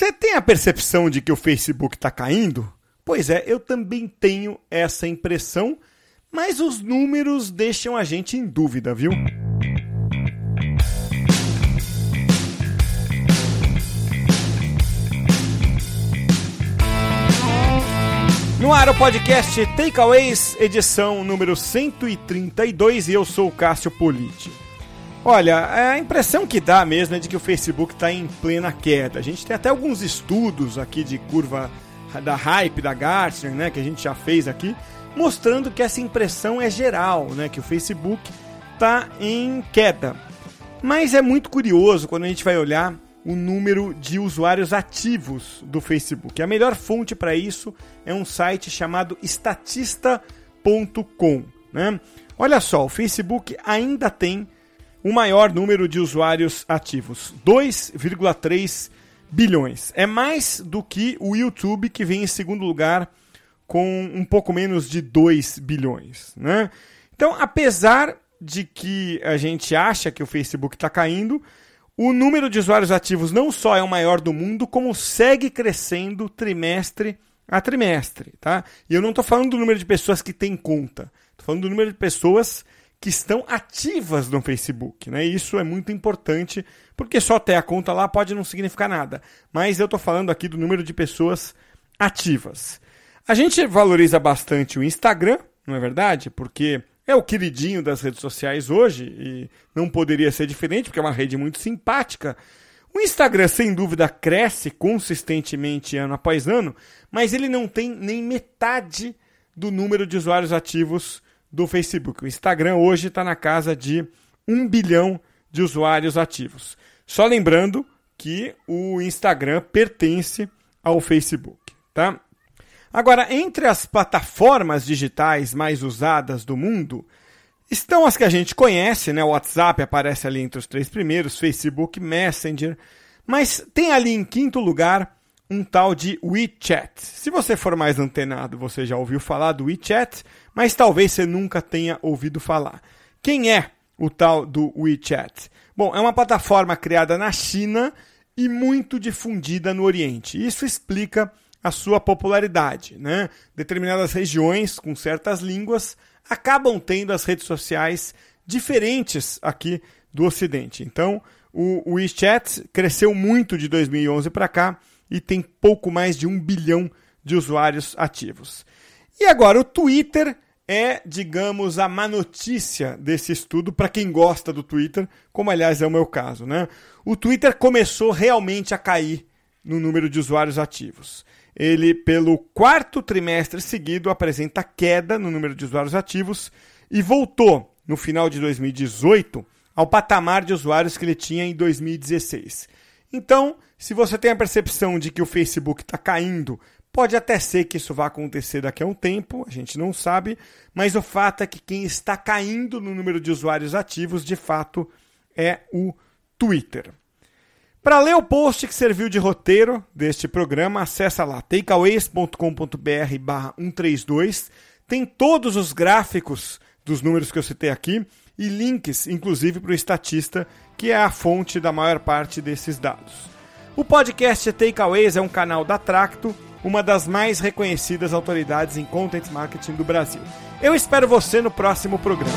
Você tem a percepção de que o Facebook está caindo? Pois é, eu também tenho essa impressão, mas os números deixam a gente em dúvida, viu? No ar o podcast Takeaways, edição número 132, e eu sou o Cássio Politi. Olha, a impressão que dá mesmo é de que o Facebook está em plena queda. A gente tem até alguns estudos aqui de curva da hype da Gartner, né, que a gente já fez aqui, mostrando que essa impressão é geral, né, que o Facebook está em queda. Mas é muito curioso quando a gente vai olhar o número de usuários ativos do Facebook. A melhor fonte para isso é um site chamado estatista.com. Né? Olha só, o Facebook ainda tem o maior número de usuários ativos, 2,3 bilhões. É mais do que o YouTube, que vem em segundo lugar com um pouco menos de 2 bilhões. Né? Então, apesar de que a gente acha que o Facebook está caindo, o número de usuários ativos não só é o maior do mundo, como segue crescendo trimestre a trimestre. Tá? E eu não estou falando do número de pessoas que têm conta, estou falando do número de pessoas que estão ativas no Facebook. Né? Isso é muito importante, porque só ter a conta lá pode não significar nada. Mas eu estou falando aqui do número de pessoas ativas. A gente valoriza bastante o Instagram, não é verdade? Porque é o queridinho das redes sociais hoje e não poderia ser diferente, porque é uma rede muito simpática. O Instagram, sem dúvida, cresce consistentemente ano após ano, mas ele não tem nem metade do número de usuários ativos do Facebook. O Instagram hoje está na casa de um bilhão de usuários ativos. Só lembrando que o Instagram pertence ao Facebook, tá? Agora, entre as plataformas digitais mais usadas do mundo, estão as que a gente conhece, né? O WhatsApp aparece ali entre os três primeiros, Facebook, Messenger, mas tem ali em quinto lugar um tal de WeChat. Se você for mais antenado, você já ouviu falar do WeChat, mas talvez você nunca tenha ouvido falar. Quem é o tal do WeChat? Bom, é uma plataforma criada na China e muito difundida no Oriente. Isso explica a sua popularidade. Né? Determinadas regiões com certas línguas acabam tendo as redes sociais diferentes aqui do Ocidente. Então, o WeChat cresceu muito de 2011 para cá e tem pouco mais de um bilhão de usuários ativos. E agora, o Twitter é, digamos, a má notícia desse estudo para quem gosta do Twitter, como aliás é o meu caso. Né? O Twitter começou realmente a cair no número de usuários ativos. Ele, pelo quarto trimestre seguido, apresenta queda no número de usuários ativos e voltou, no final de 2018, ao patamar de usuários que ele tinha em 2016. Então, se você tem a percepção de que o Facebook está caindo, pode até ser que isso vá acontecer daqui a um tempo, a gente não sabe, mas o fato é que quem está caindo no número de usuários ativos, de fato, é o Twitter. Para ler o post que serviu de roteiro deste programa, acessa lá takeaways.com.br barra 132. Tem todos os gráficos dos números que eu citei aqui e links, inclusive, para o estatista, que é a fonte da maior parte desses dados. O podcast Takeaways é um canal da Tracto, uma das mais reconhecidas autoridades em content marketing do Brasil. Eu espero você no próximo programa.